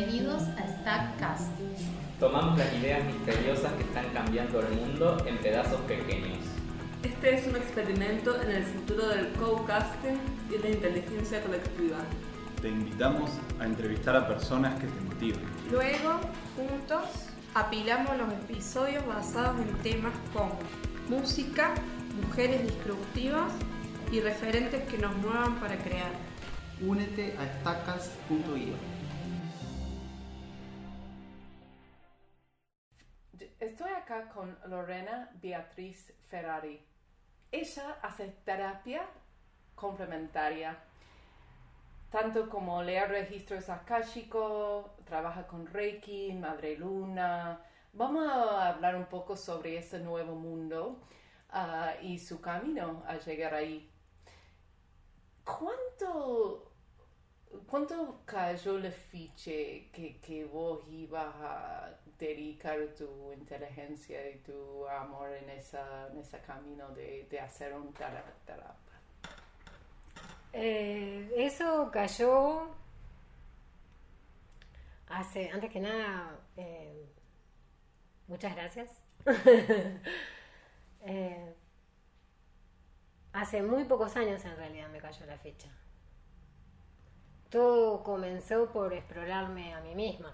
Bienvenidos a Stackcast. Tomamos las ideas misteriosas que están cambiando el mundo en pedazos pequeños. Este es un experimento en el futuro del co-casting y la inteligencia colectiva. Te invitamos a entrevistar a personas que te motiven. Luego, juntos, apilamos los episodios basados en temas como música, mujeres disruptivas y referentes que nos muevan para crear. Únete a stackas.io. Estoy acá con Lorena Beatriz Ferrari. Ella hace terapia complementaria, tanto como leer registros akáshicos, trabaja con Reiki, Madre Luna. Vamos a hablar un poco sobre ese nuevo mundo ah, y su camino a llegar ahí. ¿Cuánto ¿Cuánto cayó la fiche que, que vos ibas a dedicar tu inteligencia y tu amor en, esa, en ese camino de, de hacer un terapia? Eh, eso cayó hace, antes que nada, eh, muchas gracias. Eh, hace muy pocos años en realidad me cayó la ficha todo comenzó por explorarme a mí misma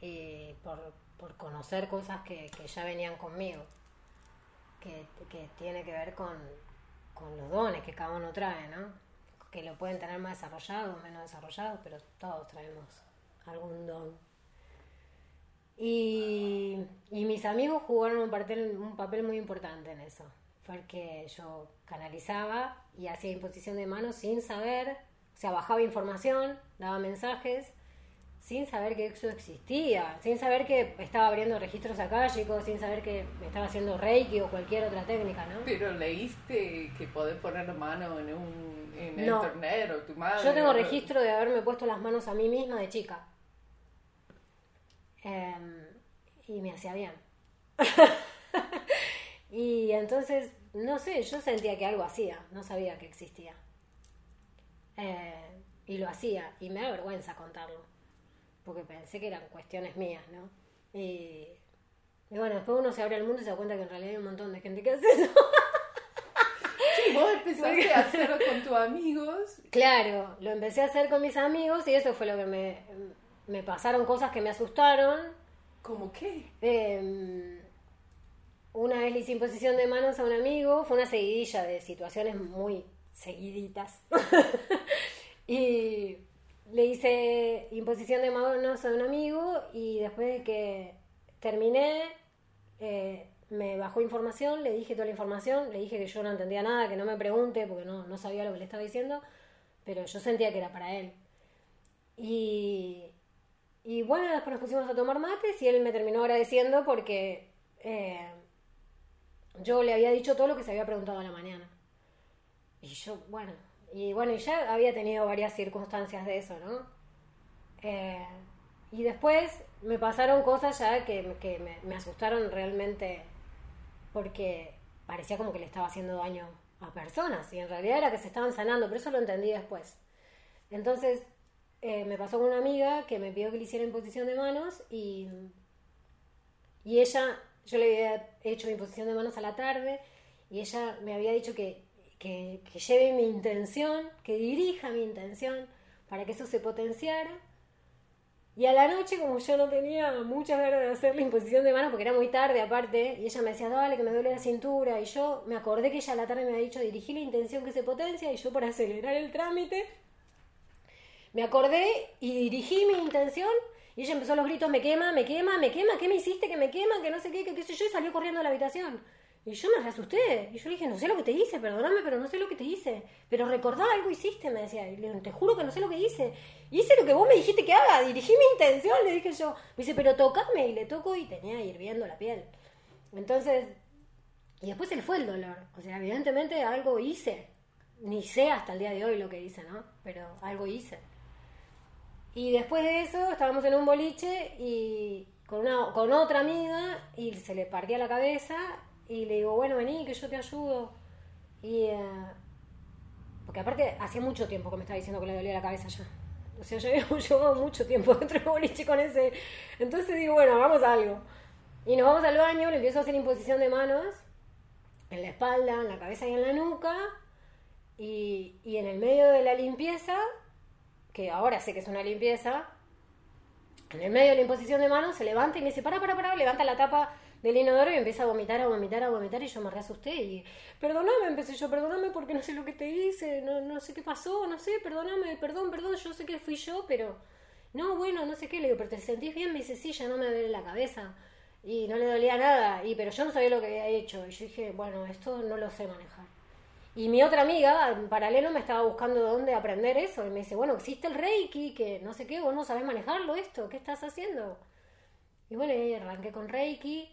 y por, conocer cosas que, ya venían conmigo, que, tiene que ver con, los dones que cada uno trae, ¿no? Que lo pueden tener más desarrollado o menos desarrollado, pero todos traemos algún don. Y, mis amigos jugaron un papel, un papel muy importante en eso. Fue el que yo canalizaba y hacía imposición de manos sin saber o sea, bajaba información, daba mensajes, sin saber que eso existía, sin saber que estaba abriendo registros akáshicos, sin saber que estaba haciendo reiki o cualquier otra técnica, ¿no? Pero leíste que podés poner la mano en un en internet o tu madre. Yo tengo registro de haberme puesto las manos a mí misma de chica. Em, y me hacía bien. y entonces, no sé, yo sentía que algo hacía, no sabía que existía. Eh, y lo hacía, y me da vergüenza contarlo, porque pensé que eran cuestiones mías, ¿no? Y, bueno, después uno se abre al mundo y se da cuenta que en realidad hay un montón de gente que hace eso. Sí, vos empezaste a hacerlo con tus amigos. Claro, lo empecé a hacer con mis amigos y eso fue lo que me, me pasaron cosas que me asustaron. ¿Cómo qué? Em, una vez le hice imposición de manos a un amigo, fue una seguidilla de situaciones muy seguiditas. y le hice imposición de manos a un amigo y después de que terminé, eh, me bajó información, le dije toda la información, le dije que yo no entendía nada, que no me pregunte porque no, no sabía lo que le estaba diciendo, pero yo sentía que era para él. Y, y bueno, después nos pusimos a tomar mates y él me terminó agradeciendo porque eh, yo le había dicho todo lo que se había preguntado a la mañana. Y yo, bueno, y bueno, ya había tenido varias circunstancias de eso, ¿no? Eh, y después me pasaron cosas ya que, que me, me, asustaron realmente porque parecía como que le estaba haciendo daño a personas y en realidad era que se estaban sanando, pero eso lo entendí después. Entonces eh, me pasó con una amiga que me pidió que le hiciera imposición de manos y, y ella, yo le había hecho imposición de manos a la tarde y ella me había dicho que que, lleve mi intención, que dirija mi intención para que eso se potenciara. Y a la noche, como yo no tenía muchas ganas de hacer la imposición de manos, porque era muy tarde aparte, y ella me decía, dale, que me duele la cintura, y yo me acordé que ella a la tarde me había dicho, dirigí la intención que se potencia, y yo por acelerar el trámite, me acordé y dirigí mi intención, y ella empezó los gritos, me quema, me quema, me quema, ¿qué me hiciste? Que me quema, que no sé qué, que qué sé yo, y salió corriendo a la habitación. Y yo me asusté. Y yo le dije, no sé lo que te hice, perdóname, pero no sé lo que te hice. Pero recordá, algo hiciste, me decía. Y le dije, te juro que no sé lo que hice. Hice lo que vos me dijiste que haga, dirigí mi intención, le dije yo. Me dice, pero tocame. Y le toco y tenía hirviendo la piel. Entonces, y después se le fue el dolor. O sea, evidentemente algo hice. Ni sé hasta el día de hoy lo que hice, ¿no? Pero algo hice. Y después de eso estábamos en un boliche y con, una, con otra amiga y se le partía la cabeza y le digo, bueno, vení, que yo te ayudo. Y. Eh, porque aparte, hacía mucho tiempo que me estaba diciendo que le dolía la cabeza ya. O sea, ya habíamos llevado mucho tiempo dentro del boliche con ese. Entonces digo, bueno, hagamos algo. Y nos vamos al baño, le empiezo a hacer imposición de manos en la espalda, en la cabeza y en la nuca. Y, y en el medio de la limpieza, que ahora sé que es una limpieza, en el medio de la imposición de manos se levanta y me dice, para, para, para, levanta la tapa del inodoro y empieza a vomitar, a vomitar, a vomitar y yo me reasusté y, perdóname, empecé yo, perdóname porque no sé lo que te hice, no, no sé qué pasó, no sé, perdóname, perdón, perdón, yo sé que fui yo, pero, no, bueno, no sé qué, le digo, pero ¿te sentís bien? Me dice, sí, ya no me duele la cabeza y no le dolía nada, y pero yo no sabía lo que había hecho y yo dije, bueno, esto no lo sé manejar. Y mi otra amiga, en paralelo, me estaba buscando dónde aprender eso. Y me dice, bueno, existe el Reiki, que no sé qué, vos no sabés manejarlo esto, ¿qué estás haciendo? Y bueno, arranqué con Reiki.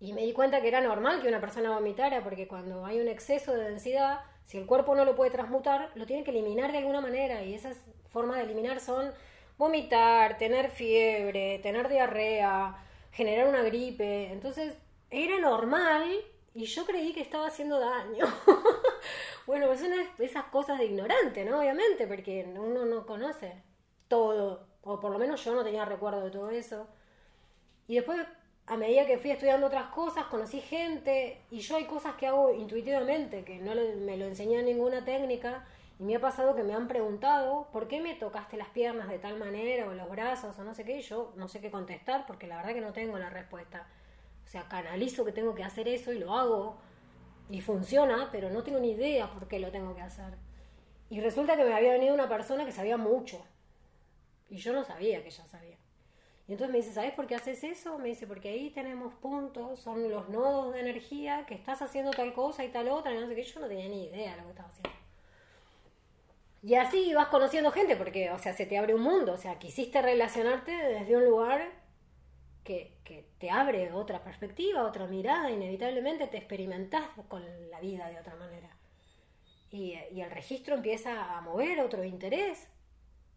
Y me di cuenta que era normal que una persona vomitara, porque cuando hay un exceso de densidad, si el cuerpo no lo puede transmutar, lo tiene que eliminar de alguna manera. Y esas formas de eliminar son vomitar, tener fiebre, tener diarrea, generar una gripe. Entonces, era normal y yo creí que estaba haciendo daño. bueno, pues son esas cosas de ignorante, ¿no? Obviamente, porque uno no conoce todo, o por lo menos yo no tenía recuerdo de todo eso. Y después, a medida que fui estudiando otras cosas, conocí gente, y yo hay cosas que hago intuitivamente, que no me lo enseñó ninguna técnica, y me ha pasado que me han preguntado, ¿por qué me tocaste las piernas de tal manera, o los brazos, o no sé qué, y yo no sé qué contestar, porque la verdad que no tengo la respuesta. O sea, canalizo que tengo que hacer eso y lo hago y funciona, pero no tengo ni idea por qué lo tengo que hacer. Y resulta que me había venido una persona que sabía mucho y yo no sabía que ella sabía. Y entonces me dice, ¿sabes por qué haces eso? Me dice, porque ahí tenemos puntos, son los nodos de energía, que estás haciendo tal cosa y tal otra, y no sé qué, yo no tenía ni idea de lo que estaba haciendo. Y así vas conociendo gente, porque, o sea, se te abre un mundo, o sea, quisiste relacionarte desde un lugar que, te abre otra perspectiva, otra mirada, inevitablemente te experimentás con la vida de otra manera. Y, el registro empieza a mover otro interés.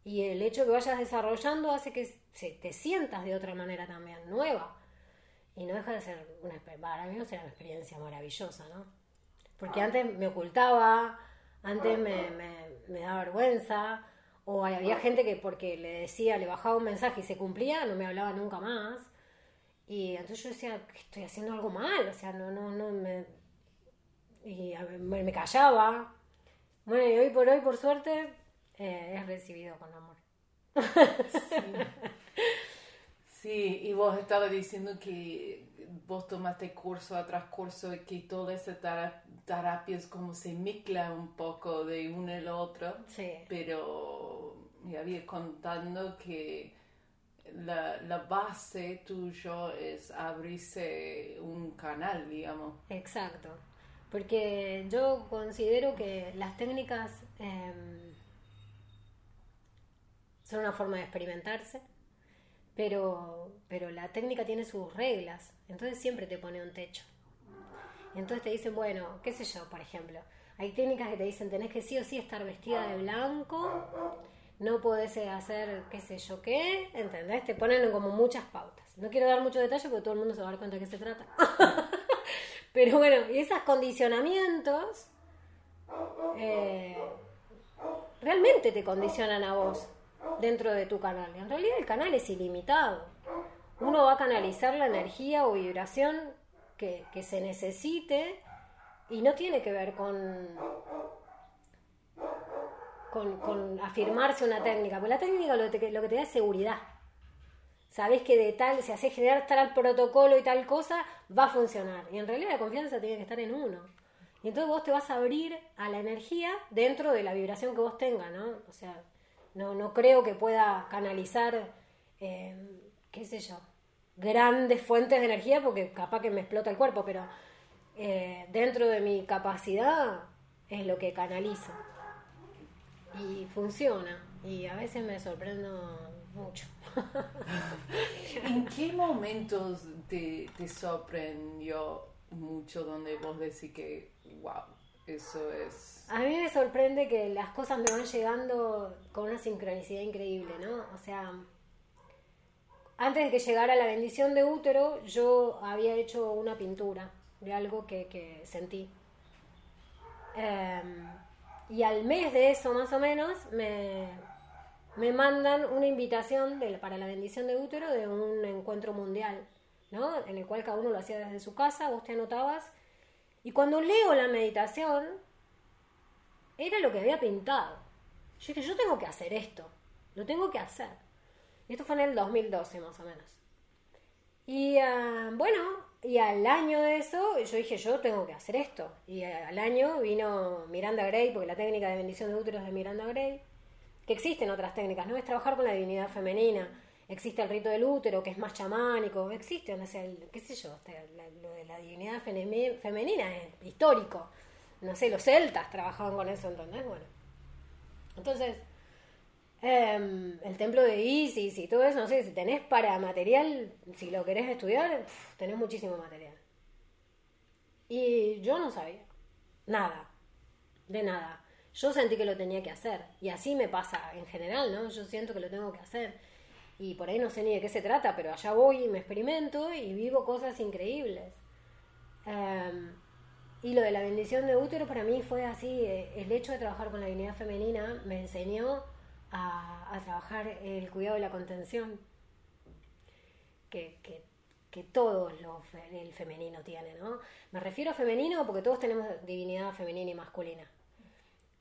Y el hecho que vayas desarrollando hace que te sientas de otra manera también, nueva. Y no deja de ser una, para mí no una experiencia maravillosa, ¿no? Porque antes me ocultaba, antes me, me daba vergüenza, o había gente que porque le decía, le bajaba un mensaje y se cumplía, no me hablaba nunca más. Y entonces yo decía, estoy haciendo algo mal, o sea, no, no, no, me... Y me, me callaba. Bueno, y hoy por hoy, por suerte, eh, es recibido con amor. Sí. y vos estabas diciendo que vos tomaste curso tras curso y que toda esa terapia es como se mezcla un poco de uno lo otro. Sí. Pero me había contando que la, la, base tuyo es abrirse un canal, digamos. Exacto, porque yo considero que las técnicas em, son una forma de experimentarse, pero, pero la técnica tiene sus reglas, entonces siempre te pone un techo. Entonces te dicen, bueno, qué sé yo, por ejemplo, hay técnicas que te dicen, tenés que sí o sí estar vestida de blanco no podés hacer qué sé yo qué, ¿entendés? Te ponen como muchas pautas. No quiero dar mucho detalle porque todo el mundo se va a dar cuenta de qué se trata. Pero bueno, y esos condicionamientos eh, realmente te condicionan a vos dentro de tu canal. En realidad el canal es ilimitado. Uno va a canalizar la energía o vibración que, se necesite y no tiene que ver con con, afirmarse una técnica, porque la técnica lo, lo que te da es seguridad. Sabes que de tal, si haces generar tal protocolo y tal cosa, va a funcionar. Y en realidad la confianza tiene que estar en uno. Y entonces vos te vas a abrir a la energía dentro de la vibración que vos tengas, ¿no? O sea, no, no creo que pueda canalizar, eh, qué sé yo, grandes fuentes de energía porque capaz que me explota el cuerpo, pero eh, dentro de mi capacidad es lo que canalizo y funciona. Y a veces me sorprendo mucho. ¿En qué momentos te, te sorprendió mucho donde vos decís que, wow, eso es... A mí me sorprende que las cosas me van llegando con una sincronicidad increíble, ¿no? O sea, antes de que llegara la bendición de útero, yo había hecho una pintura de algo que, sentí. Eh, y al mes de eso, más o menos, me, me mandan una invitación para la bendición de útero de un encuentro mundial, ¿no? En el cual cada uno lo hacía desde su casa, vos te anotabas. Y cuando leo la meditación, era lo que había pintado. Yo dije, yo tengo que hacer esto, lo tengo que hacer. Y esto fue en el 2012 más o menos. Y ah, bueno, y al año de eso, yo dije, yo tengo que hacer esto. Y ah, al año vino Miranda Gray, porque la técnica de bendición de útero es de Miranda Gray, que existen otras técnicas, no es trabajar con la divinidad femenina. Existe el rito del útero, que es más chamánico, existe, no sé, el- qué sé yo, la- lo de la divinidad femenina es histórico. No sé, los celtas trabajaban con eso, ¿entendés? Bueno. Entonces, Em, el templo de Isis y todo eso, no sé, si tenés para material, si lo querés estudiar, tenés muchísimo material. Y yo no sabía nada, de nada. Yo sentí que lo tenía que hacer. Y así me pasa en general, ¿no? Yo siento que lo tengo que hacer. Y por ahí no sé ni de qué se trata, pero allá voy y me experimento y vivo cosas increíbles. Em, y lo de la bendición de útero para mí fue así, eh, el hecho de trabajar con la divinidad femenina me enseñó a, trabajar el cuidado de la contención, que, que, que todo lo fe- el femenino tiene, ¿no? Me refiero a femenino porque todos tenemos divinidad femenina y masculina.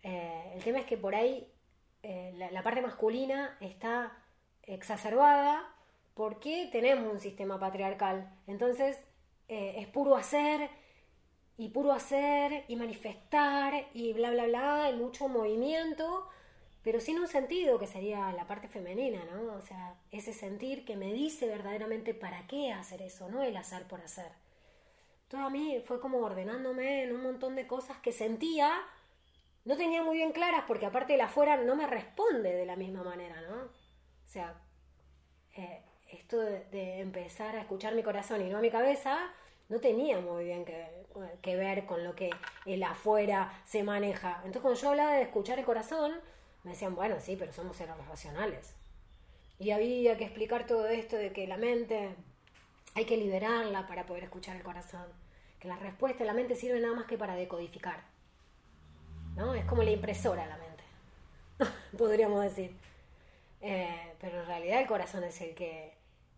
Eh, el tema es que por ahí eh, la parte masculina está exacerbada porque tenemos un sistema patriarcal. Entonces eh, es puro hacer y puro hacer y manifestar y bla, bla, bla, y mucho movimiento, pero sin un sentido que sería la parte femenina, ¿no? O sea, ese sentir que me dice verdaderamente para qué hacer eso, no el hacer por hacer. Todo a mí fue como ordenándome en un montón de cosas que sentía, no tenía muy bien claras porque aparte el afuera no me responde de la misma manera, ¿no? O sea, eh, esto de, empezar a escuchar mi corazón y no mi cabeza, no tenía muy bien que, que ver con lo que el afuera se maneja. Entonces cuando yo hablaba de escuchar el corazón, me decían, bueno, sí, pero somos seres racionales. Y había que explicar todo esto de que la mente hay que liberarla para poder escuchar el corazón. Que la respuesta de la mente sirve nada más que para decodificar. ¿No? Es como la impresora la mente, podríamos decir. Eh, pero en realidad el corazón es el que,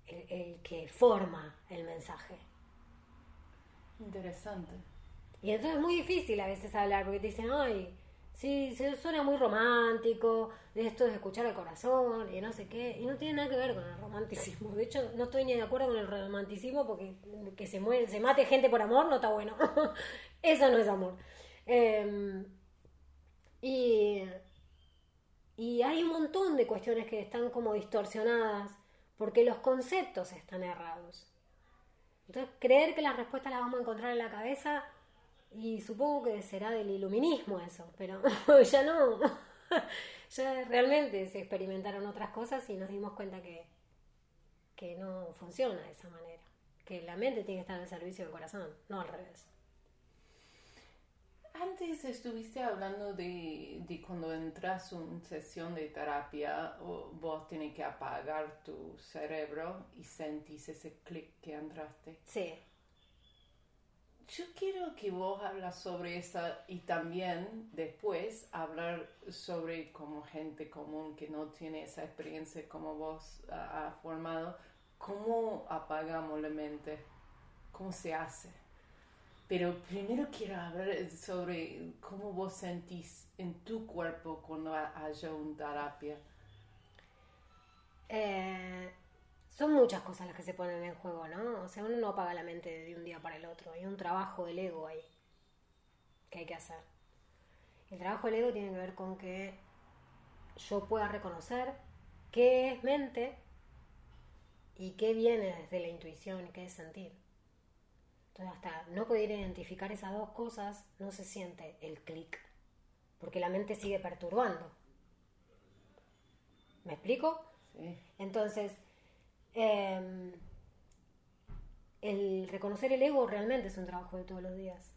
el, el que forma el mensaje. Interesante. Y entonces es muy difícil a veces hablar porque te dicen, ay, sí, se suena muy romántico, de esto de escuchar al corazón y no sé qué. Y no tiene nada que ver con el romanticismo. De hecho, no estoy ni de acuerdo con el romanticismo porque que se, muere, se mate gente por amor no está bueno. Eso no es amor. Eh, y, y hay un montón de cuestiones que están como distorsionadas porque los conceptos están errados. Entonces, creer que las respuestas las vamos a encontrar en la cabeza, y supongo que será del iluminismo eso, pero ya no. ya realmente se experimentaron otras cosas y nos dimos cuenta que, que no funciona de esa manera. Que la mente tiene que estar al servicio del corazón, no al revés. Antes estuviste hablando de, de cuando entras en una sesión de terapia, vos tienes que apagar tu cerebro y sentís ese clic que entraste. Sí. Yo quiero que vos hablas sobre eso y también después hablar sobre como gente común que no tiene esa experiencia como vos ha, ha formado, cómo apagamos la mente, cómo se hace. Pero primero quiero hablar sobre cómo vos sentís en tu cuerpo cuando haya una terapia. Eh, son muchas cosas las que se ponen en juego, ¿no? O sea, uno no apaga la mente de un día para el otro. Hay un trabajo del ego ahí que hay que hacer. El trabajo del ego tiene que ver con que yo pueda reconocer qué es mente y qué viene desde la intuición, qué es sentir. Entonces, hasta no poder identificar esas dos cosas, no se siente el clic, porque la mente sigue perturbando. ¿Me explico? ¿sí? Entonces, eh, el reconocer el ego realmente es un trabajo de todos los días.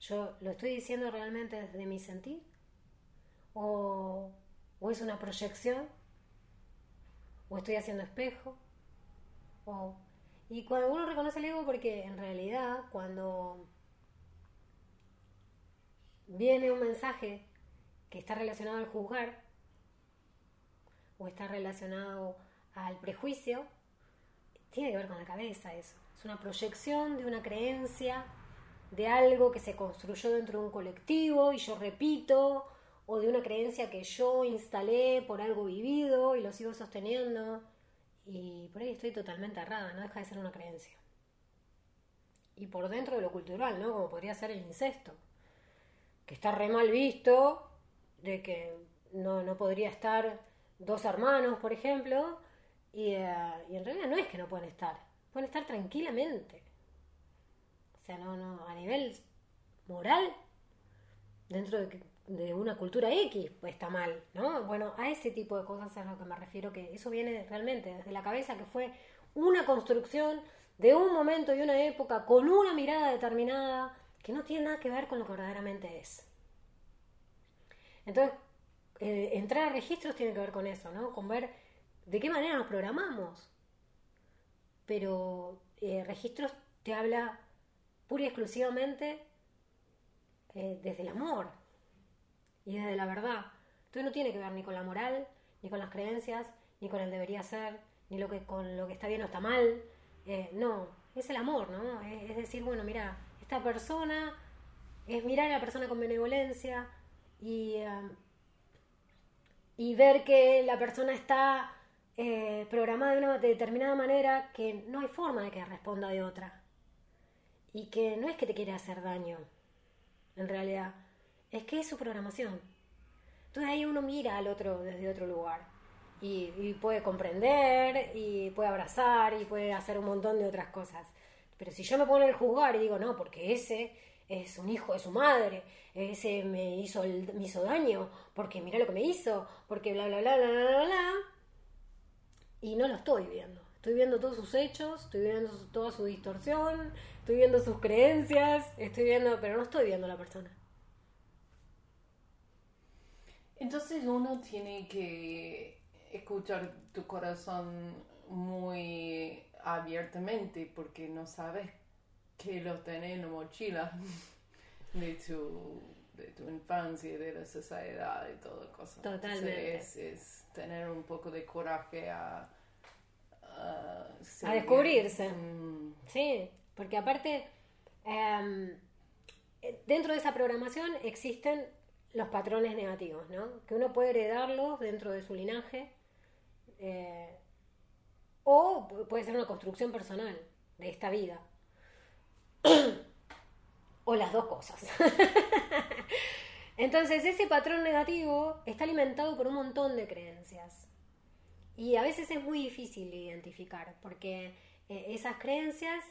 Yo lo estoy diciendo realmente desde mi sentir, o, o es una proyección, o estoy haciendo espejo, o y cuando uno reconoce el ego, porque en realidad cuando viene un mensaje que está relacionado al juzgar, o está relacionado al prejuicio, tiene que ver con la cabeza eso. Es una proyección de una creencia, de algo que se construyó dentro de un colectivo y yo repito, o de una creencia que yo instalé por algo vivido y lo sigo sosteniendo. Y por ahí estoy totalmente errada, no deja de ser una creencia. Y por dentro de lo cultural, ¿no? Como podría ser el incesto, que está re mal visto, de que no, no podría estar dos hermanos, por ejemplo, y, eh, y en realidad no es que no pueden estar, pueden estar tranquilamente. O sea, no, no, a nivel moral, dentro de, que- de una cultura X, pues está mal, ¿no? Bueno, a ese tipo de cosas es a lo que me refiero, que eso viene realmente desde la cabeza, que fue una construcción de un momento y una época con una mirada determinada que no tiene nada que ver con lo que verdaderamente es. Entonces, eh, entrar a registros tiene que ver con eso, ¿no? Con ver de qué manera nos programamos. Pero eh, registros te habla pura y exclusivamente eh, desde el amor y desde la verdad. Entonces no tiene que ver ni con la moral, ni con las creencias, ni con el debería ser, ni lo que, con lo que está bien o está mal. Eh, no, es el amor, ¿no? Es, es decir, bueno, mira, esta persona es mirar a la persona con benevolencia y, eh, y ver que la persona está eh, programada de una determinada manera que no hay forma de que responda de otra. Y que no es que te quiere hacer daño, en realidad, es que es su programación. Entonces ahí uno mira al otro desde otro lugar y, puede comprender y puede abrazar y puede hacer un montón de otras cosas. Pero si yo me pongo en el juzgar y digo, no, porque ese es un hijo de su madre, ese me hizo, me hizo daño, porque mira lo que me hizo, porque bla, bla, bla, bla, bla, bla, bla, y no lo estoy viendo. Estoy viendo todos sus hechos, estoy viendo toda su distorsión, estoy viendo sus creencias, estoy viendo, pero no estoy viendo a la persona. Entonces uno tiene que escuchar tu corazón muy abiertamente porque no sabes que lo tenés en la mochila de tu, de tu infancia, de la sociedad y todo cosas. Totalmente. Entonces, es, es tener un poco de coraje a... A, A descubrirse. Mm, Sí, porque aparte, em, dentro de esa programación existen los patrones negativos, ¿no? Que uno puede heredarlos dentro de su linaje, eh, o pu- puede ser una construcción personal de esta vida. o las dos cosas. Entonces, ese patrón negativo está alimentado por un montón de creencias. Y a veces es muy difícil de identificar, porque eh, esas creencias,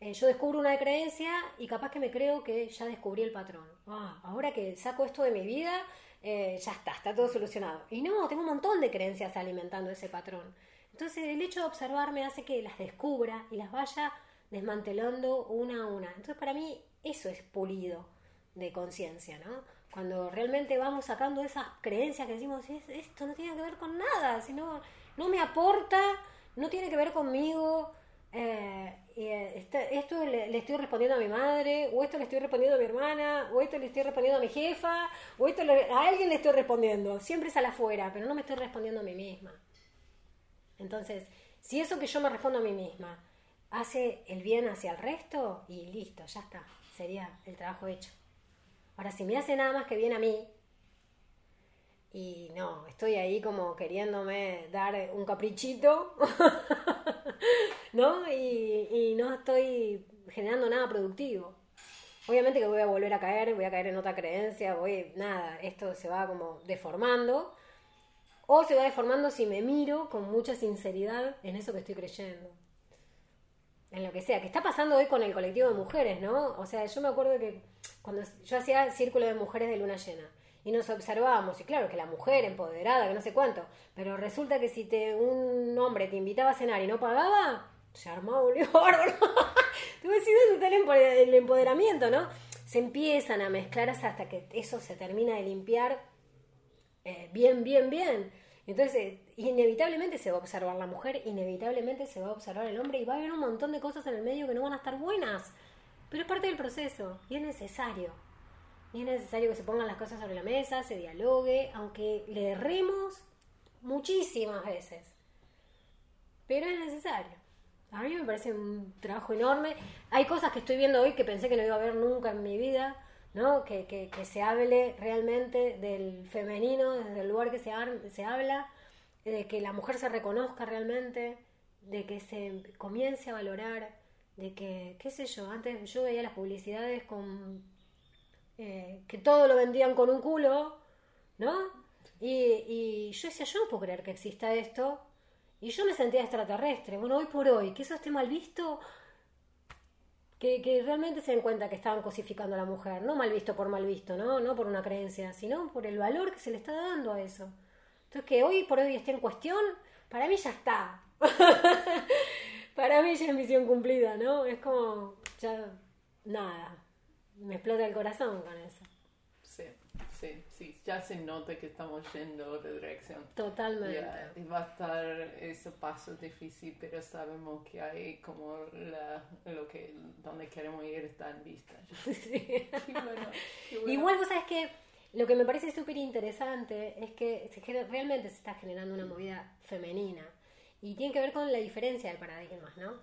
eh, yo descubro una creencia y capaz que me creo que ya descubrí el patrón. Ah, ahora que saco esto de mi vida, eh, ya está, está todo solucionado. Y no, tengo un montón de creencias alimentando ese patrón. Entonces el hecho de observarme hace que las descubra y las vaya desmantelando una a una. Entonces para mí eso es pulido de conciencia, ¿no? Cuando realmente vamos sacando esas creencias que decimos, "Es- esto no tiene que ver con nada, sino no me aporta, no tiene que ver conmigo, eh, eh, esto le, estoy respondiendo a mi madre, o esto le estoy respondiendo a mi hermana, o esto le estoy respondiendo a mi jefa, o esto le- a alguien le estoy respondiendo, siempre es al afuera, pero no me estoy respondiendo a mí misma. Entonces, si eso que yo me respondo a mí misma hace el bien hacia el resto, y listo, ya está, sería el trabajo hecho. Ahora, si me hace nada más que bien a mí, y no, estoy ahí como queriéndome dar un caprichito, ¿no? Y, y no estoy generando nada productivo. Obviamente que voy a volver a caer, voy a caer en otra creencia, voy, nada, esto se va como deformando. O se va deformando si me miro con mucha sinceridad en eso que estoy creyendo. En lo que sea, que está pasando hoy con el colectivo de mujeres, ¿no? O sea, yo me acuerdo que cuando yo hacía círculo de mujeres de luna llena y nos observábamos, y claro que la mujer empoderada, que no sé cuánto, pero resulta que si te, un hombre te invitaba a cenar y no pagaba, se armaba un dónde está el empoder- el empoderamiento, ¿no? Se empiezan a mezclar hasta que eso se termina de limpiar eh, bien, bien, bien. Entonces, eh, inevitablemente se va a observar la mujer, inevitablemente se va a observar el hombre y va a haber un montón de cosas en el medio que no van a estar buenas. Pero es parte del proceso y es necesario. Y es necesario que se pongan las cosas sobre la mesa, se dialogue, aunque le erremos muchísimas veces. Pero es necesario. A mí me parece un trabajo enorme. Hay cosas que estoy viendo hoy que pensé que no iba a ver nunca en mi vida, ¿no? Que, que, se hable realmente del femenino desde el lugar que se, se habla, de que la mujer se reconozca realmente, de que se comience a valorar, de que, qué sé yo, antes yo veía las publicidades con eh, que todo lo vendían con un culo, ¿no? Y, y yo decía, yo no puedo creer que exista esto. Y yo me sentía extraterrestre. Bueno, hoy por hoy, que eso esté mal visto, que, que realmente se den cuenta que estaban cosificando a la mujer. No mal visto por mal visto, ¿no? No por una creencia, sino por el valor que se le está dando a eso. Entonces, que hoy por hoy esté en cuestión, para mí ya está. para mí ya es misión cumplida, ¿no? Es como, ya, nada. Me explota el corazón con eso. Sí, sí. Ya se nota que estamos yendo otra dirección. Totalmente. Ya, y va a estar ese paso difícil, pero sabemos que hay como la, lo que donde queremos ir está en vista. Sí. Qué bueno, qué bueno. Igual vos sabes que lo que me parece súper interesante es que realmente se está generando una movida femenina y tiene que ver con la diferencia de paradigmas, ¿no?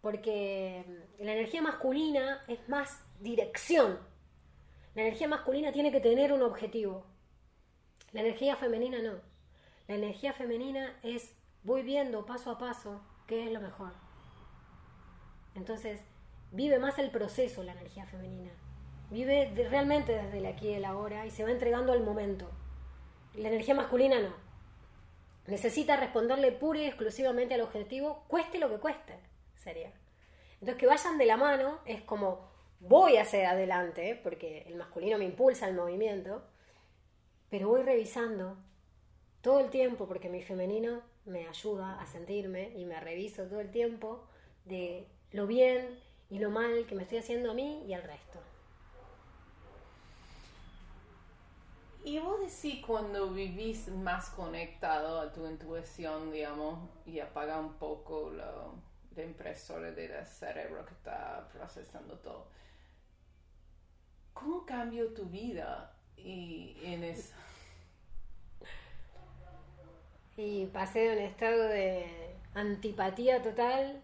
Porque mm, la energía masculina es más dirección. La energía masculina tiene que tener un objetivo. La energía femenina no. La energía femenina es voy viendo paso a paso qué es lo mejor. Entonces, vive más el proceso la energía femenina. Vive realmente desde el aquí y el ahora y se va entregando al momento. La energía masculina no. Necesita responderle pura y exclusivamente al objetivo, cueste lo que cueste, sería. Entonces, que vayan de la mano es como voy hacia adelante, porque el masculino me impulsa al movimiento, pero voy revisando todo el tiempo, porque mi femenino me ayuda a sentirme y me reviso todo el tiempo de lo bien y lo mal que me estoy haciendo a mí y al resto. Y vos decís cuando vivís más conectado a tu intuición, digamos, y apaga un poco lo, la impresora del cerebro que está procesando todo. ¿Cómo cambió tu vida? Y en eso. Y pasé de un estado de antipatía total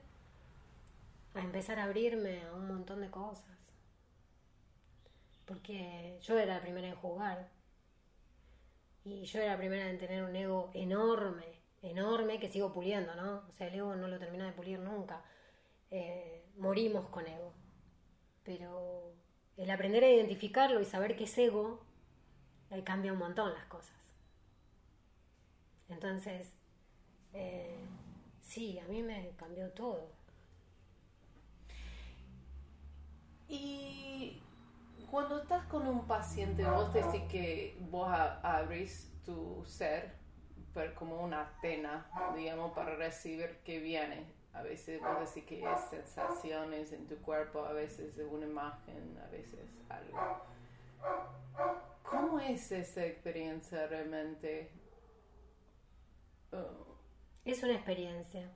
a empezar a abrirme a un montón de cosas. Porque yo era la primera en jugar. Y yo era la primera en tener un ego enorme, enorme, que sigo puliendo, ¿no? O sea, el ego no lo termina de pulir nunca. Eh, morimos con ego. Pero el aprender a identificarlo y saber que es ego, eh, cambia un montón las cosas. Entonces, eh, sí, a mí me cambió todo. Y cuando estás con un paciente, vos decís que vos abrís tu ser como una antena, digamos, para recibir que viene. A veces vos decís que es sensaciones en tu cuerpo, a veces es una imagen, a veces algo. ¿Cómo es esa experiencia realmente? Uh, Es una experiencia.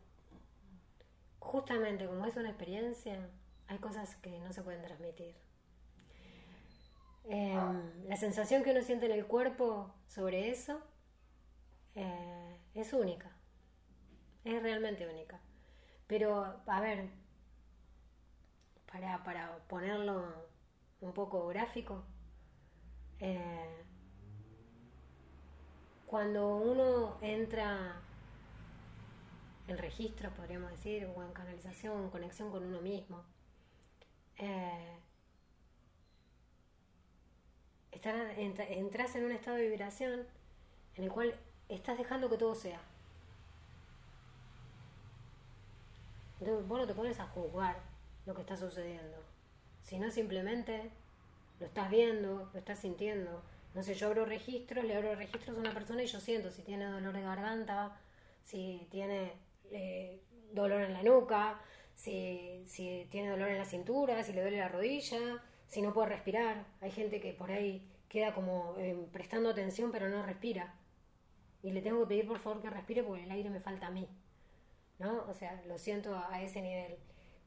Justamente como es una experiencia, hay cosas que no se pueden transmitir. Eh, la sensación que uno siente en el cuerpo sobre eso eh, es única. Es realmente única. Pero, a ver, para, para ponerlo un poco gráfico, eh, cuando uno entra en registros, podríamos decir, o en canalización, en conexión con uno mismo, eh, entras en un estado de vibración en el cual estás dejando que todo sea. Entonces vos no te pones a juzgar lo que está sucediendo, sino simplemente lo estás viendo, lo estás sintiendo. No sé, yo abro registros, le abro registros a una persona y yo siento si tiene dolor de garganta, si tiene eh, dolor en la nuca, si, tiene dolor en la cintura, si le duele la rodilla, si no puede respirar. Hay gente que por ahí queda como eh, prestando atención pero no respira. Y le tengo que pedir por favor que respire porque el aire me falta a mí. ¿No? O sea, lo siento a, ese nivel.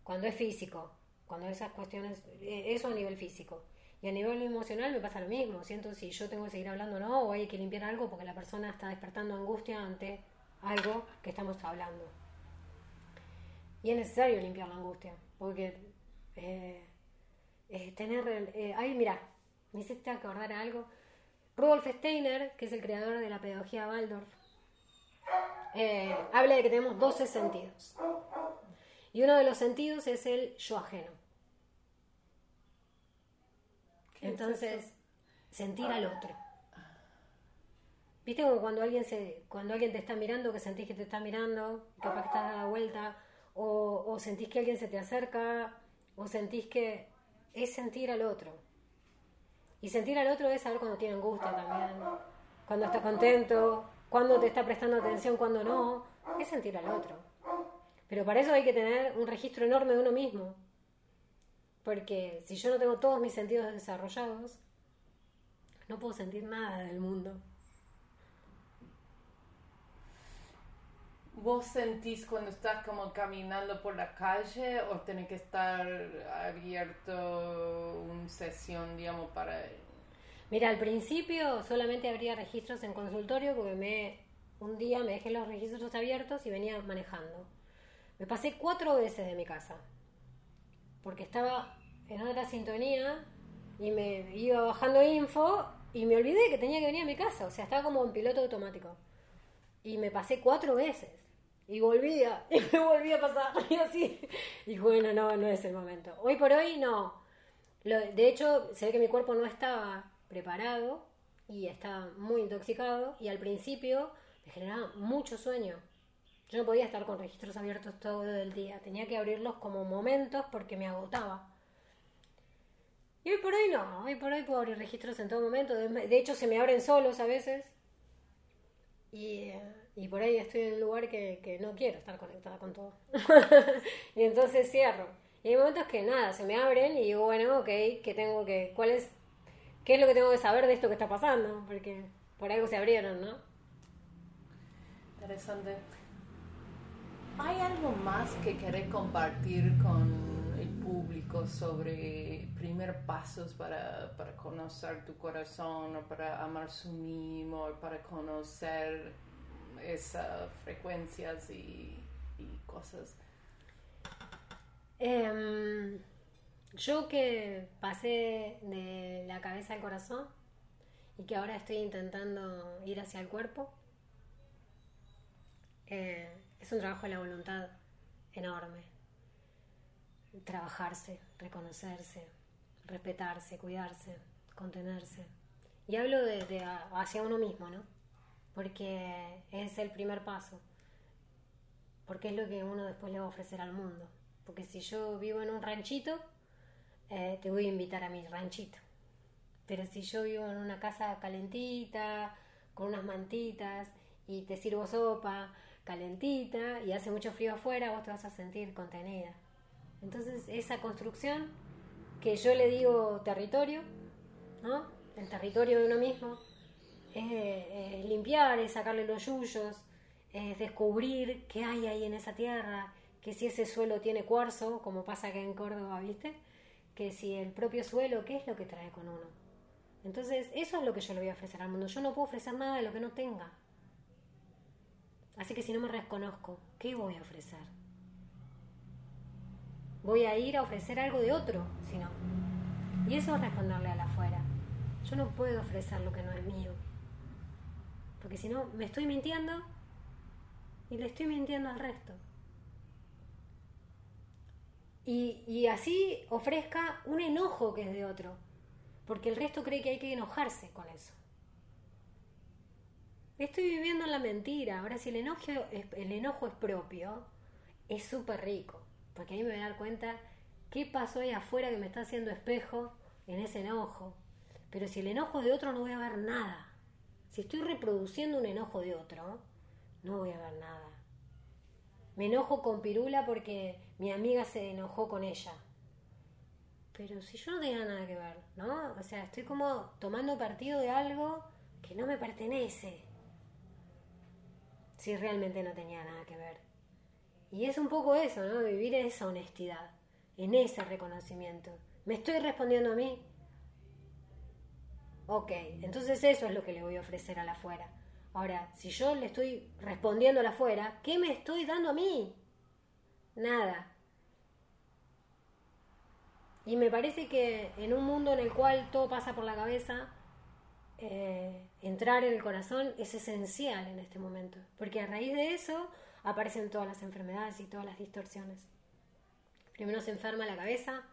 Cuando es físico, cuando esas cuestiones, eh, eso a nivel físico. Y a nivel emocional me pasa lo mismo. Siento si yo tengo que seguir hablando o no, o hay que limpiar algo porque la persona está despertando angustia ante algo que estamos hablando. Y es necesario limpiar la angustia, porque eh, tener... Eh, ay, mira, me hiciste acordar algo. Rudolf Steiner, que es el creador de la pedagogía Waldorf, eh, habla de que tenemos 12 sentidos. Y uno de los sentidos es el yo ajeno. ¿Qué es Entonces, sentir al otro. ¿Viste como cuando alguien se, cuando alguien te está mirando, que sentís que te está mirando, capaz que estás dada vuelta, o, o sentís que alguien se te acerca, o sentís que es sentir al otro. Y sentir al otro es saber cuando tiene angustia también, cuando está contento, cuando te está prestando atención, cuando no. Es sentir al otro. Pero para eso hay que tener un registro enorme de uno mismo. Porque si yo no tengo todos mis sentidos desarrollados, no puedo sentir nada del mundo. ¿Vos sentís cuando estás como caminando por la calle o tiene que estar abierto una sesión, digamos, para... Mira, al principio solamente habría registros en consultorio porque me un día me dejé los registros abiertos y venía manejando. Me pasé cuatro veces de mi casa porque estaba en otra sintonía y me iba bajando info y me olvidé que tenía que venir a mi casa. O sea, estaba como en piloto automático. Y me pasé cuatro veces. Y volvía, y me volvía a pasar, y así. Y bueno, no, no es el momento. Hoy por hoy no. De hecho, se ve que mi cuerpo no estaba preparado y estaba muy intoxicado. Y al principio me generaba mucho sueño. Yo no podía estar con registros abiertos todo el día. Tenía que abrirlos como momentos porque me agotaba. Y hoy por hoy no. Hoy por hoy puedo abrir registros en todo momento. De hecho, se me abren solos a veces. Y, y por ahí estoy en un lugar que, que no quiero estar conectada con todo. y entonces cierro. Y hay momentos que nada, se me abren y digo, bueno, ok, ¿qué tengo que, cuál es, qué es lo que tengo que saber de esto que está pasando? Porque por algo se abrieron, ¿no? Interesante. ¿Hay algo más que querés compartir con el público sobre primer pasos para, para conocer tu corazón o para amar su mimo o para conocer esas frecuencias y, y cosas? Em, yo que pasé de la cabeza al corazón y que ahora estoy intentando ir hacia el cuerpo, eh, es un trabajo de la voluntad enorme. Trabajarse, reconocerse, respetarse, cuidarse, contenerse. Y hablo de, de hacia uno mismo, ¿no? Porque es el primer paso. Porque es lo que uno después le va a ofrecer al mundo. Porque si yo vivo en un ranchito, eh, te voy a invitar a mi ranchito. Pero si yo vivo en una casa calentita, con unas mantitas, y te sirvo sopa calentita, y hace mucho frío afuera, vos te vas a sentir contenida. Entonces, esa construcción que yo le digo territorio, ¿no? El territorio de uno mismo, es, eh, limpiar, es sacarle los yuyos, es descubrir qué hay ahí en esa tierra, que si ese suelo tiene cuarzo, como pasa acá en Córdoba, ¿viste? Que si el propio suelo, ¿qué es lo que trae con uno? Entonces, eso es lo que yo le voy a ofrecer al mundo. Yo no puedo ofrecer nada de lo que no tenga. Así que si no me reconozco, ¿qué voy a ofrecer? Voy a ir a ofrecer algo de otro, si no. Y eso es responderle a la afuera. Yo no puedo ofrecer lo que no es mío. Porque si no, me estoy mintiendo y le estoy mintiendo al resto. Y, así ofrezca un enojo que es de otro. Porque el resto cree que hay que enojarse con eso. Estoy viviendo en la mentira. Ahora, si el enojo es, el enojo es propio, es súper rico. Porque ahí me voy a dar cuenta qué pasó ahí afuera que me está haciendo espejo en ese enojo. Pero si el enojo de otro, no voy a ver nada. Si estoy reproduciendo un enojo de otro, no voy a ver nada. Me enojo con Pirula porque mi amiga se enojó con ella. Pero si yo no tenía nada que ver, ¿no? O sea, estoy como tomando partido de algo que no me pertenece. Si realmente no tenía nada que ver. Y es un poco eso, ¿no? Vivir en esa honestidad, en ese reconocimiento. ¿Me estoy respondiendo a mí? Ok, entonces eso es lo que le voy a ofrecer a la afuera. Ahora, si yo le estoy respondiendo afuera, ¿qué me estoy dando a mí? Nada. Y me parece que en un mundo en el cual todo pasa por la cabeza, eh, entrar en el corazón es esencial en este momento. Porque a raíz de eso aparecen todas las enfermedades y todas las distorsiones. Primero se enferma la cabeza,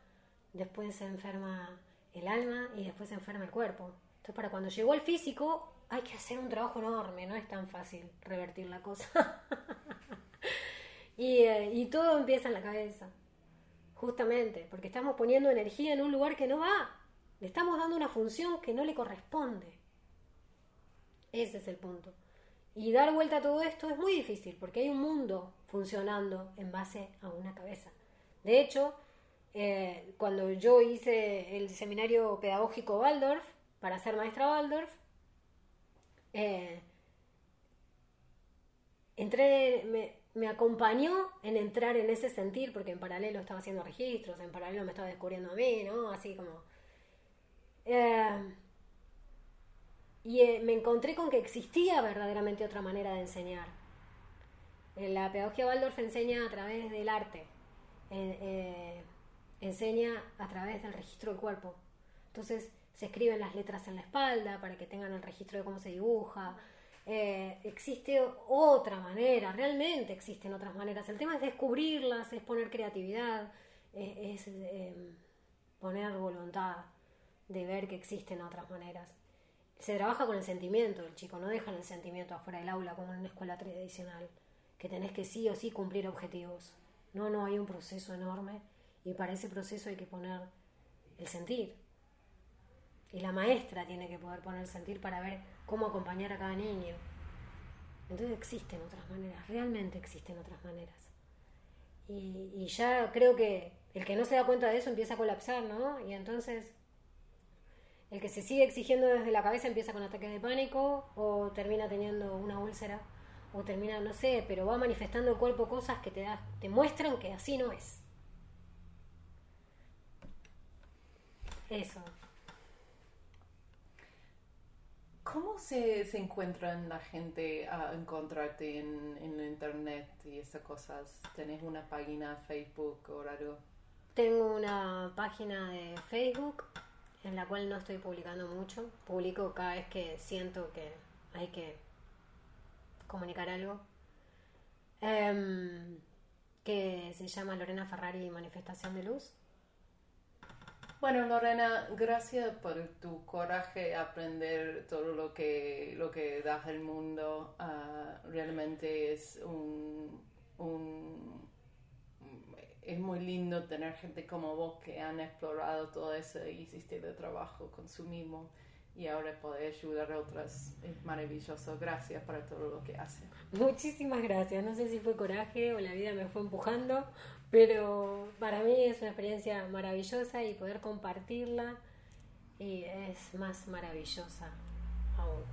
después se enferma el alma y después se enferma el cuerpo. Entonces, para cuando llegó el físico, hay que hacer un trabajo enorme, no es tan fácil revertir la cosa. y, eh, y todo empieza en la cabeza, justamente, porque estamos poniendo energía en un lugar que no va, le estamos dando una función que no le corresponde. Ese es el punto. Y dar vuelta a todo esto es muy difícil, porque hay un mundo funcionando en base a una cabeza. De hecho, eh, cuando yo hice el seminario pedagógico Waldorf, para ser maestra Waldorf, eh, entré, me, me, acompañó en entrar en ese sentir, porque en paralelo estaba haciendo registros, en paralelo me estaba descubriendo a mí, ¿no? Así como... Eh, y eh, me encontré con que existía verdaderamente otra manera de enseñar. La pedagogía Waldorf enseña a través del arte, enseña a través del registro del cuerpo. Entonces, se escriben las letras en la espalda para que tengan el registro de cómo se dibuja. Eh, existe otra manera, realmente existen otras maneras. El tema es descubrirlas, es poner creatividad, es, eh, poner voluntad de ver que existen otras maneras. Se trabaja con el sentimiento del chico, no dejan el sentimiento afuera del aula como en una escuela tradicional, que tenés que sí o sí cumplir objetivos. No, no, hay un proceso enorme y para ese proceso hay que poner el sentir y la maestra tiene que poder poner sentir para ver cómo acompañar a cada niño. Entonces existen otras maneras, realmente existen otras maneras. Y, ya creo que el que no se da cuenta de eso empieza a colapsar, ¿no? Y entonces el que se sigue exigiendo desde la cabeza empieza con ataques de pánico o termina teniendo una úlcera o termina, no sé, pero va manifestando cuerpo cosas que te, da, te muestran que así no es. Eso. ¿Cómo se, se encuentran la gente a encontrarte en, en internet y esas cosas? ¿Tenés una página Facebook o algo? Tengo una página de Facebook en la cual no estoy publicando mucho. Publico cada vez que siento que hay que comunicar algo. Em, que se llama Lorena Ferrari Manifestación de Luz. Bueno, Lorena, gracias por tu coraje a aprender todo lo que, lo que das al mundo. Ah, realmente es un, es muy lindo tener gente como vos que han explorado todo ese sistema de trabajo con su mismo y ahora poder ayudar a otras. Es maravilloso. Gracias por todo lo que hace. Muchísimas gracias. No sé si fue coraje o la vida me fue empujando, pero para mí es una experiencia maravillosa y poder compartirla y es más maravillosa aún.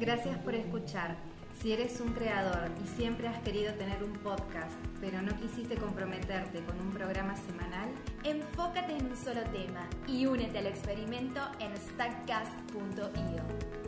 Gracias por escuchar. Si eres un creador y siempre has querido tener un podcast, pero no quisiste comprometerte con un programa semanal, enfócate en un solo tema y únete al experimento en stackcast.io.